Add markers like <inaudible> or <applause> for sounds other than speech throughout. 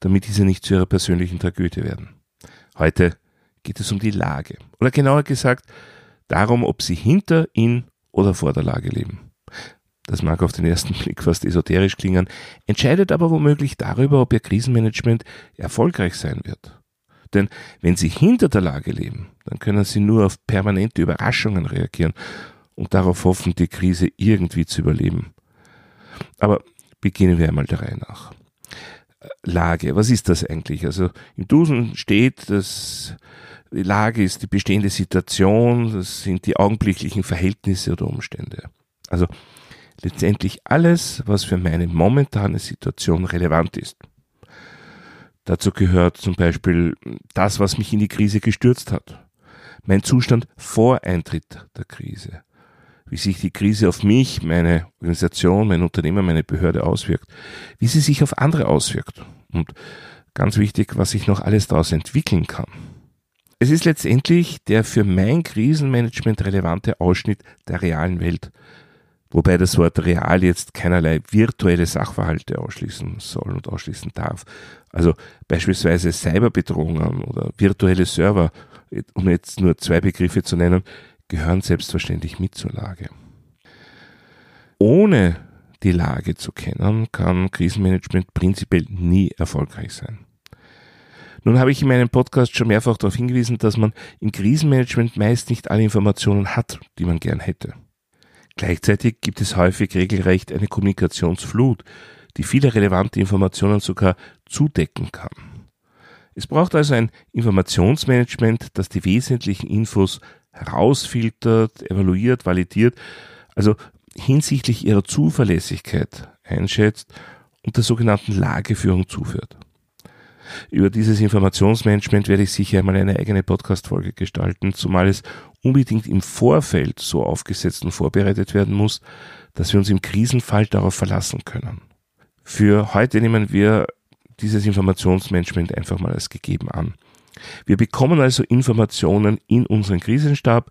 damit diese nicht zu ihrer persönlichen Tragödie werden. Heute geht es um die Lage. Oder genauer gesagt, darum, ob sie hinter, in oder vor der Lage leben. Das mag auf den ersten <laughs> Blick fast esoterisch klingen, entscheidet aber womöglich darüber, ob ihr Krisenmanagement erfolgreich sein wird. Denn wenn Sie hinter der Lage leben, dann können Sie nur auf permanente Überraschungen reagieren und darauf hoffen, die Krise irgendwie zu überleben. Aber beginnen wir einmal der Reihe nach. Lage, was ist das eigentlich? Also im Dusen steht, dass die Lage ist die bestehende Situation, das sind die augenblicklichen Verhältnisse oder Umstände. Also letztendlich alles, was für meine momentane Situation relevant ist. Dazu gehört zum Beispiel das, was mich in die Krise gestürzt hat. Mein Zustand vor Eintritt der Krise. Wie sich die Krise auf mich, meine Organisation, mein Unternehmen, meine Behörde auswirkt. Wie sie sich auf andere auswirkt. Und ganz wichtig, was sich noch alles daraus entwickeln kann. Es ist letztendlich der für mein Krisenmanagement relevante Ausschnitt der realen Welt, Wobei das Wort real jetzt keinerlei virtuelle Sachverhalte ausschließen soll und ausschließen darf. Also beispielsweise Cyberbedrohungen oder virtuelle Server, um jetzt nur zwei Begriffe zu nennen, gehören selbstverständlich mit zur Lage. Ohne die Lage zu kennen, kann Krisenmanagement prinzipiell nie erfolgreich sein. Nun habe ich in meinem Podcast schon mehrfach darauf hingewiesen, dass man im Krisenmanagement meist nicht alle Informationen hat, die man gern hätte. Gleichzeitig gibt es häufig regelrecht eine Kommunikationsflut, die viele relevante Informationen sogar zudecken kann. Es braucht also ein Informationsmanagement, das die wesentlichen Infos herausfiltert, evaluiert, validiert, also hinsichtlich ihrer Zuverlässigkeit einschätzt und der sogenannten Lageführung zuführt. Über dieses Informationsmanagement werde ich sicher einmal eine eigene Podcast-Folge gestalten, zumal es unbedingt im Vorfeld so aufgesetzt und vorbereitet werden muss, dass wir uns im Krisenfall darauf verlassen können. Für heute nehmen wir dieses Informationsmanagement einfach mal als gegeben an. Wir bekommen also Informationen in unseren Krisenstab,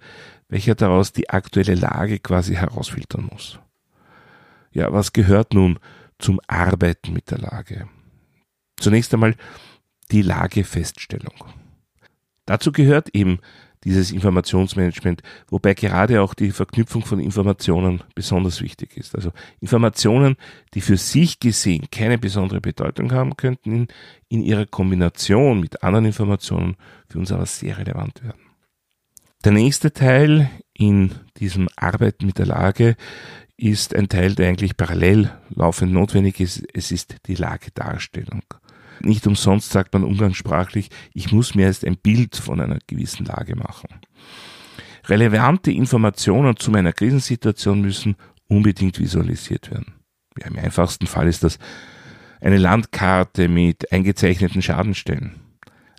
welcher daraus die aktuelle Lage quasi herausfiltern muss. Ja, was gehört nun zum Arbeiten mit der Lage? Zunächst einmal die Lagefeststellung. Dazu gehört eben dieses Informationsmanagement, wobei gerade auch die Verknüpfung von Informationen besonders wichtig ist. Also Informationen, die für sich gesehen keine besondere Bedeutung haben, könnten in, in ihrer Kombination mit anderen Informationen für uns aber sehr relevant werden. Der nächste Teil in diesem Arbeiten mit der Lage ist ein Teil, der eigentlich parallel laufend notwendig ist. Es ist die Lagedarstellung. Nicht umsonst sagt man umgangssprachlich, ich muss mir erst ein Bild von einer gewissen Lage machen. Relevante Informationen zu meiner Krisensituation müssen unbedingt visualisiert werden. Ja, Im einfachsten Fall ist das eine Landkarte mit eingezeichneten Schadenstellen.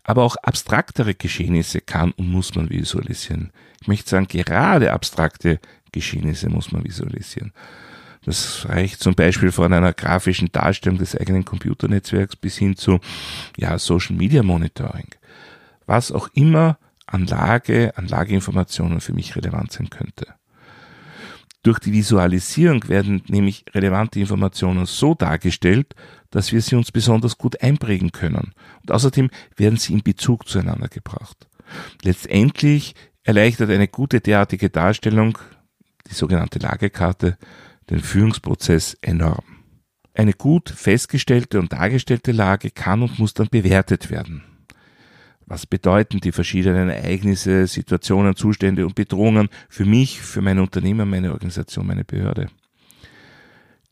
Aber auch abstraktere Geschehnisse kann und muss man visualisieren. Ich möchte sagen, gerade abstrakte Geschehnisse muss man visualisieren. Das reicht zum Beispiel von einer grafischen Darstellung des eigenen Computernetzwerks bis hin zu ja, Social Media Monitoring. Was auch immer an Lage, an Lageinformationen für mich relevant sein könnte. Durch die Visualisierung werden nämlich relevante Informationen so dargestellt, dass wir sie uns besonders gut einprägen können. Und außerdem werden sie in Bezug zueinander gebracht. Letztendlich erleichtert eine gute derartige Darstellung, die sogenannte Lagekarte, den Führungsprozess enorm. Eine gut festgestellte und dargestellte Lage kann und muss dann bewertet werden. Was bedeuten die verschiedenen Ereignisse, Situationen, Zustände und Bedrohungen für mich, für mein Unternehmen, meine Organisation, meine Behörde?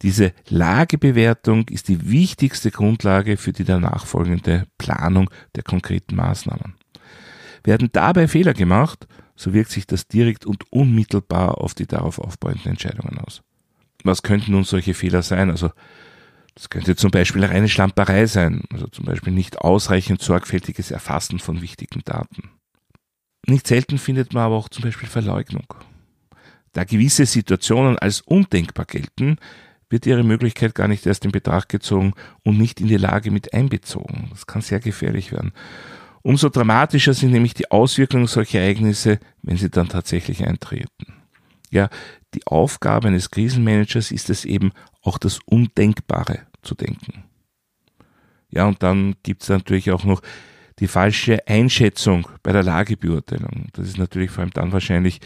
Diese Lagebewertung ist die wichtigste Grundlage für die danach folgende Planung der konkreten Maßnahmen. Werden dabei Fehler gemacht, so wirkt sich das direkt und unmittelbar auf die darauf aufbauenden Entscheidungen aus. Was könnten nun solche Fehler sein? Also Das könnte zum Beispiel reine Schlamperei sein, also zum Beispiel nicht ausreichend sorgfältiges Erfassen von wichtigen Daten. Nicht selten findet man aber auch zum Beispiel Verleugnung. Da gewisse Situationen als undenkbar gelten, wird ihre Möglichkeit gar nicht erst in Betracht gezogen und nicht in die Lage mit einbezogen. Das kann sehr gefährlich werden. Umso dramatischer sind nämlich die Auswirkungen solcher Ereignisse, wenn sie dann tatsächlich eintreten. Ja, die Aufgabe eines Krisenmanagers ist es eben, auch das Undenkbare zu denken. Ja, und dann gibt es natürlich auch noch die falsche Einschätzung bei der Lagebeurteilung. Das ist natürlich vor allem dann wahrscheinlich,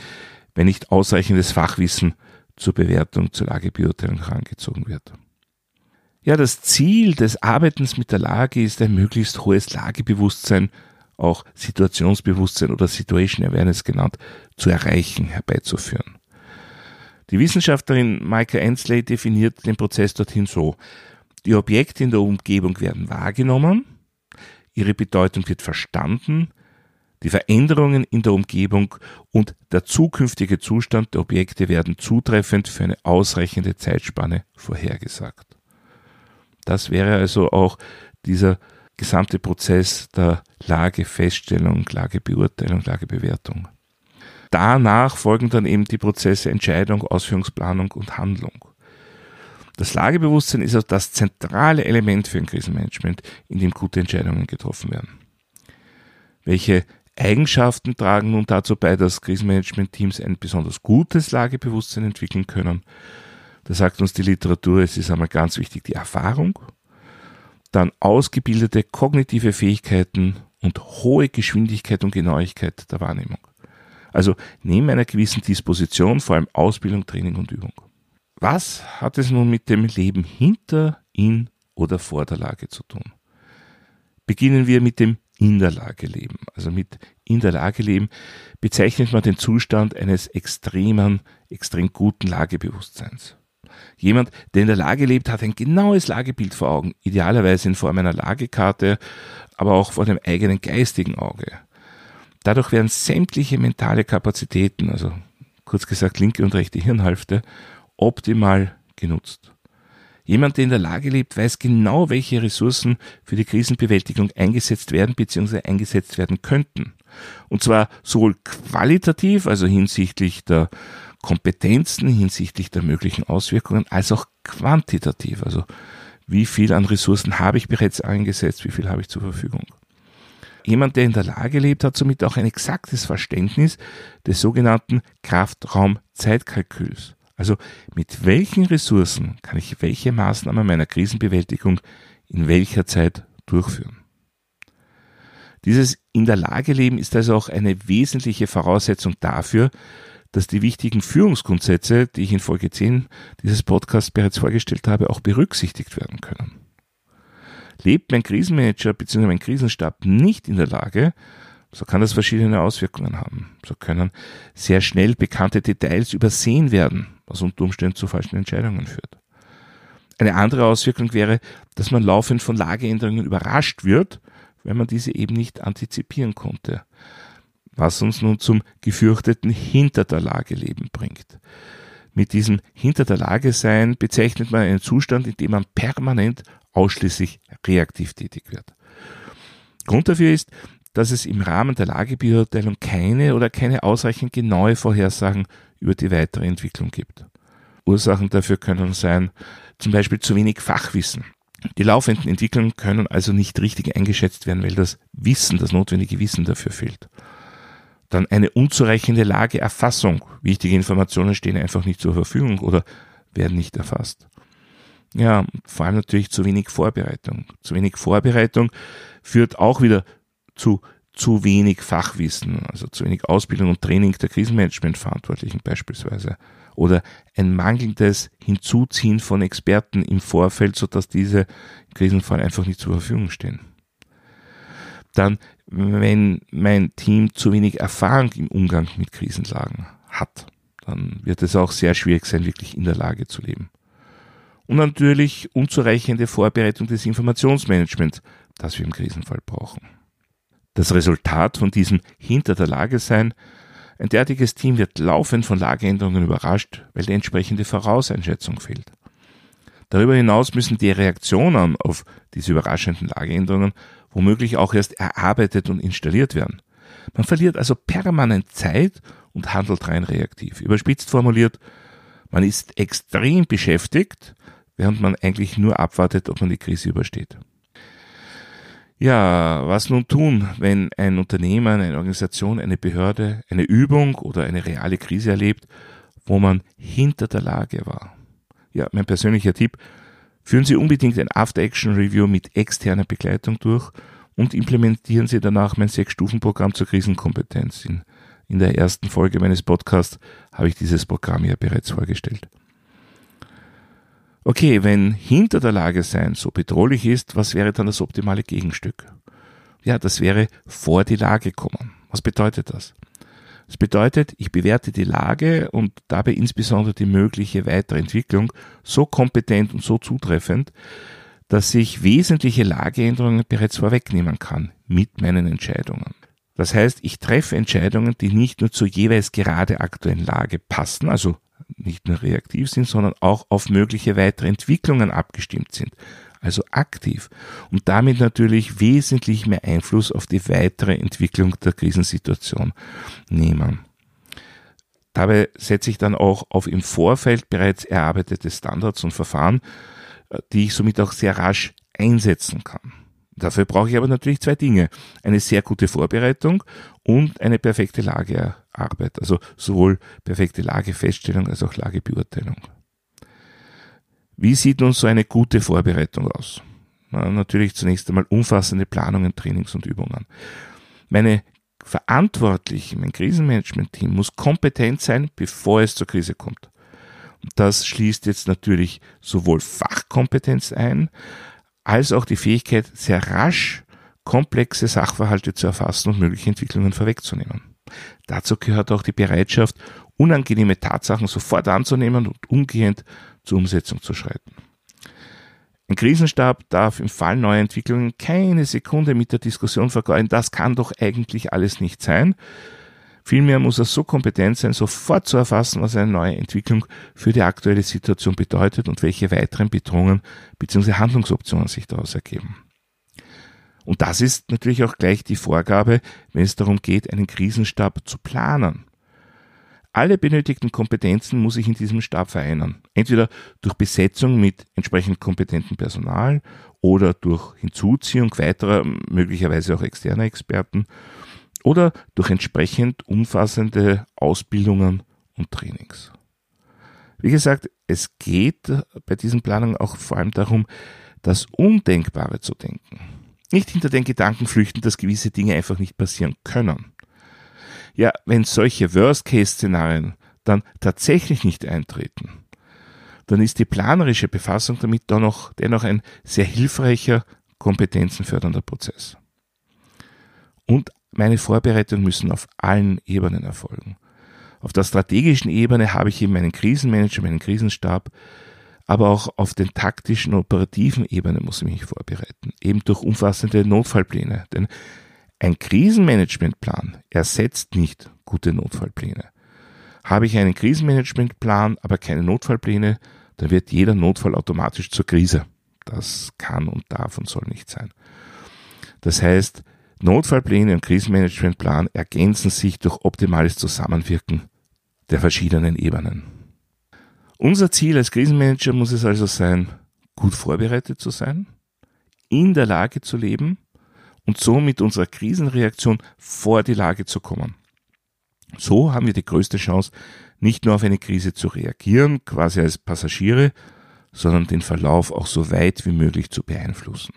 wenn nicht ausreichendes Fachwissen zur Bewertung, zur Lagebeurteilung herangezogen wird. Ja, das Ziel des Arbeitens mit der Lage ist ein möglichst hohes Lagebewusstsein, auch Situationsbewusstsein oder Situation Awareness genannt, zu erreichen, herbeizuführen. Die Wissenschaftlerin Maika Ensley definiert den Prozess dorthin so. Die Objekte in der Umgebung werden wahrgenommen, ihre Bedeutung wird verstanden, die Veränderungen in der Umgebung und der zukünftige Zustand der Objekte werden zutreffend für eine ausreichende Zeitspanne vorhergesagt. Das wäre also auch dieser gesamte Prozess der Lagefeststellung, Lagebeurteilung, Lagebewertung. Danach folgen dann eben die Prozesse Entscheidung, Ausführungsplanung und Handlung. Das Lagebewusstsein ist also das zentrale Element für ein Krisenmanagement, in dem gute Entscheidungen getroffen werden. Welche Eigenschaften tragen nun dazu bei, dass Krisenmanagement-Teams ein besonders gutes Lagebewusstsein entwickeln können? Da sagt uns die Literatur, es ist einmal ganz wichtig die Erfahrung, dann ausgebildete kognitive Fähigkeiten und hohe Geschwindigkeit und Genauigkeit der Wahrnehmung. Also neben einer gewissen Disposition, vor allem Ausbildung, Training und Übung. Was hat es nun mit dem Leben hinter, in oder vor der Lage zu tun? Beginnen wir mit dem in der Lage leben. Also mit in der Lage leben bezeichnet man den Zustand eines extremen, extrem guten Lagebewusstseins. Jemand, der in der Lage lebt, hat ein genaues Lagebild vor Augen, idealerweise in Form einer Lagekarte, aber auch vor dem eigenen geistigen Auge. Dadurch werden sämtliche mentale Kapazitäten, also kurz gesagt linke und rechte Hirnhälfte, optimal genutzt. Jemand, der in der Lage lebt, weiß genau, welche Ressourcen für die Krisenbewältigung eingesetzt werden bzw. eingesetzt werden könnten. Und zwar sowohl qualitativ, also hinsichtlich der Kompetenzen, hinsichtlich der möglichen Auswirkungen, als auch quantitativ, also wie viel an Ressourcen habe ich bereits eingesetzt, wie viel habe ich zur Verfügung. Jemand, der in der Lage lebt, hat somit auch ein exaktes Verständnis des sogenannten Kraftraum-Zeitkalküls. Also mit welchen Ressourcen kann ich welche Maßnahmen meiner Krisenbewältigung in welcher Zeit durchführen. Dieses in der Lage leben ist also auch eine wesentliche Voraussetzung dafür, dass die wichtigen Führungsgrundsätze, die ich in Folge 10 dieses Podcasts bereits vorgestellt habe, auch berücksichtigt werden können. Lebt mein Krisenmanager bzw. mein Krisenstab nicht in der Lage, so kann das verschiedene Auswirkungen haben. So können sehr schnell bekannte Details übersehen werden, was unter Umständen zu falschen Entscheidungen führt. Eine andere Auswirkung wäre, dass man laufend von Lageänderungen überrascht wird, wenn man diese eben nicht antizipieren konnte. Was uns nun zum gefürchteten Hinter der Lage leben bringt. Mit diesem Hinter der Lage sein bezeichnet man einen Zustand, in dem man permanent ausschließlich reaktiv tätig wird. Grund dafür ist, dass es im Rahmen der Lagebeurteilung keine oder keine ausreichend genaue Vorhersagen über die weitere Entwicklung gibt. Ursachen dafür können sein, zum Beispiel zu wenig Fachwissen. Die laufenden Entwicklungen können also nicht richtig eingeschätzt werden, weil das Wissen, das notwendige Wissen dafür fehlt. Dann eine unzureichende Lageerfassung. Wichtige Informationen stehen einfach nicht zur Verfügung oder werden nicht erfasst. Ja, vor allem natürlich zu wenig Vorbereitung. Zu wenig Vorbereitung führt auch wieder zu zu wenig Fachwissen, also zu wenig Ausbildung und Training der Krisenmanagementverantwortlichen beispielsweise. Oder ein mangelndes Hinzuziehen von Experten im Vorfeld, sodass diese im Krisenfall einfach nicht zur Verfügung stehen. Dann, wenn mein Team zu wenig Erfahrung im Umgang mit Krisenlagen hat, dann wird es auch sehr schwierig sein, wirklich in der Lage zu leben. Und natürlich unzureichende Vorbereitung des Informationsmanagements, das wir im Krisenfall brauchen das Resultat von diesem hinter der Lage sein. Ein derartiges Team wird laufend von Lageänderungen überrascht, weil die entsprechende Vorauseinschätzung fehlt. Darüber hinaus müssen die Reaktionen auf diese überraschenden Lageänderungen womöglich auch erst erarbeitet und installiert werden. Man verliert also permanent Zeit und handelt rein reaktiv. Überspitzt formuliert, man ist extrem beschäftigt, während man eigentlich nur abwartet, ob man die Krise übersteht. Ja, was nun tun, wenn ein Unternehmen, eine Organisation, eine Behörde eine Übung oder eine reale Krise erlebt, wo man hinter der Lage war? Ja, mein persönlicher Tipp, führen Sie unbedingt ein After-Action-Review mit externer Begleitung durch und implementieren Sie danach mein Sechs-Stufen-Programm zur Krisenkompetenz. In, in der ersten Folge meines Podcasts habe ich dieses Programm ja bereits vorgestellt. Okay, wenn hinter der Lage sein so bedrohlich ist, was wäre dann das optimale Gegenstück? Ja, das wäre vor die Lage kommen. Was bedeutet das? Das bedeutet, ich bewerte die Lage und dabei insbesondere die mögliche weitere Entwicklung so kompetent und so zutreffend, dass ich wesentliche Lageänderungen bereits vorwegnehmen kann mit meinen Entscheidungen. Das heißt, ich treffe Entscheidungen, die nicht nur zur jeweils gerade aktuellen Lage passen, also nicht nur reaktiv sind, sondern auch auf mögliche weitere Entwicklungen abgestimmt sind, also aktiv und damit natürlich wesentlich mehr Einfluss auf die weitere Entwicklung der Krisensituation nehmen. Dabei setze ich dann auch auf im Vorfeld bereits erarbeitete Standards und Verfahren, die ich somit auch sehr rasch einsetzen kann. Dafür brauche ich aber natürlich zwei Dinge. Eine sehr gute Vorbereitung und eine perfekte Lagearbeit. Also sowohl perfekte Lagefeststellung als auch Lagebeurteilung. Wie sieht nun so eine gute Vorbereitung aus? Na, natürlich zunächst einmal umfassende Planungen, Trainings und Übungen. Meine Verantwortlichen, mein Krisenmanagement-Team muss kompetent sein, bevor es zur Krise kommt. Das schließt jetzt natürlich sowohl Fachkompetenz ein, als auch die Fähigkeit, sehr rasch komplexe Sachverhalte zu erfassen und mögliche Entwicklungen vorwegzunehmen. Dazu gehört auch die Bereitschaft, unangenehme Tatsachen sofort anzunehmen und umgehend zur Umsetzung zu schreiten. Ein Krisenstab darf im Fall neuer Entwicklungen keine Sekunde mit der Diskussion vergeuden, das kann doch eigentlich alles nicht sein, Vielmehr muss er so kompetent sein, sofort zu erfassen, was eine neue Entwicklung für die aktuelle Situation bedeutet und welche weiteren Bedrohungen bzw. Handlungsoptionen sich daraus ergeben. Und das ist natürlich auch gleich die Vorgabe, wenn es darum geht, einen Krisenstab zu planen. Alle benötigten Kompetenzen muss ich in diesem Stab vereinen. Entweder durch Besetzung mit entsprechend kompetentem Personal oder durch Hinzuziehung weiterer, möglicherweise auch externer Experten oder durch entsprechend umfassende Ausbildungen und Trainings. Wie gesagt, es geht bei diesen Planungen auch vor allem darum, das Undenkbare zu denken. Nicht hinter den Gedanken flüchten, dass gewisse Dinge einfach nicht passieren können. Ja, wenn solche Worst-Case-Szenarien dann tatsächlich nicht eintreten, dann ist die planerische Befassung damit dennoch, dennoch ein sehr hilfreicher, kompetenzenfördernder Prozess. Und meine Vorbereitungen müssen auf allen Ebenen erfolgen. Auf der strategischen Ebene habe ich eben meinen Krisenmanager, meinen Krisenstab, aber auch auf den taktischen, operativen Ebene muss ich mich vorbereiten, eben durch umfassende Notfallpläne. Denn ein Krisenmanagementplan ersetzt nicht gute Notfallpläne. Habe ich einen Krisenmanagementplan, aber keine Notfallpläne, dann wird jeder Notfall automatisch zur Krise. Das kann und darf und soll nicht sein. Das heißt, Notfallpläne und Krisenmanagementplan ergänzen sich durch optimales Zusammenwirken der verschiedenen Ebenen. Unser Ziel als Krisenmanager muss es also sein, gut vorbereitet zu sein, in der Lage zu leben und so mit unserer Krisenreaktion vor die Lage zu kommen. So haben wir die größte Chance, nicht nur auf eine Krise zu reagieren, quasi als Passagiere, sondern den Verlauf auch so weit wie möglich zu beeinflussen.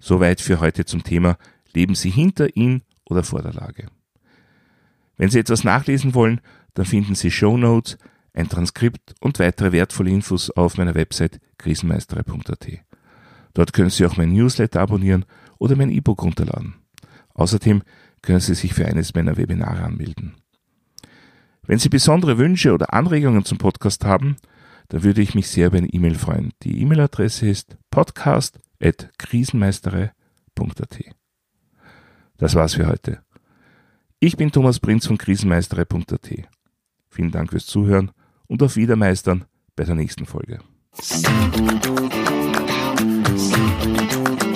Soweit für heute zum Thema Leben Sie hinter, in oder vor der Lage. Wenn Sie etwas nachlesen wollen, dann finden Sie Show Notes, ein Transkript und weitere wertvolle Infos auf meiner Website krisenmeisterei.at. Dort können Sie auch mein Newsletter abonnieren oder mein E-Book runterladen. Außerdem können Sie sich für eines meiner Webinare anmelden. Wenn Sie besondere Wünsche oder Anregungen zum Podcast haben, dann würde ich mich sehr über eine E-Mail freuen. Die E-Mail-Adresse ist podcast krisenmeistere.at. Das war's für heute. Ich bin Thomas Prinz von krisenmeistere.at. Vielen Dank fürs Zuhören und auf Wiedermeistern bei der nächsten Folge. Podcast.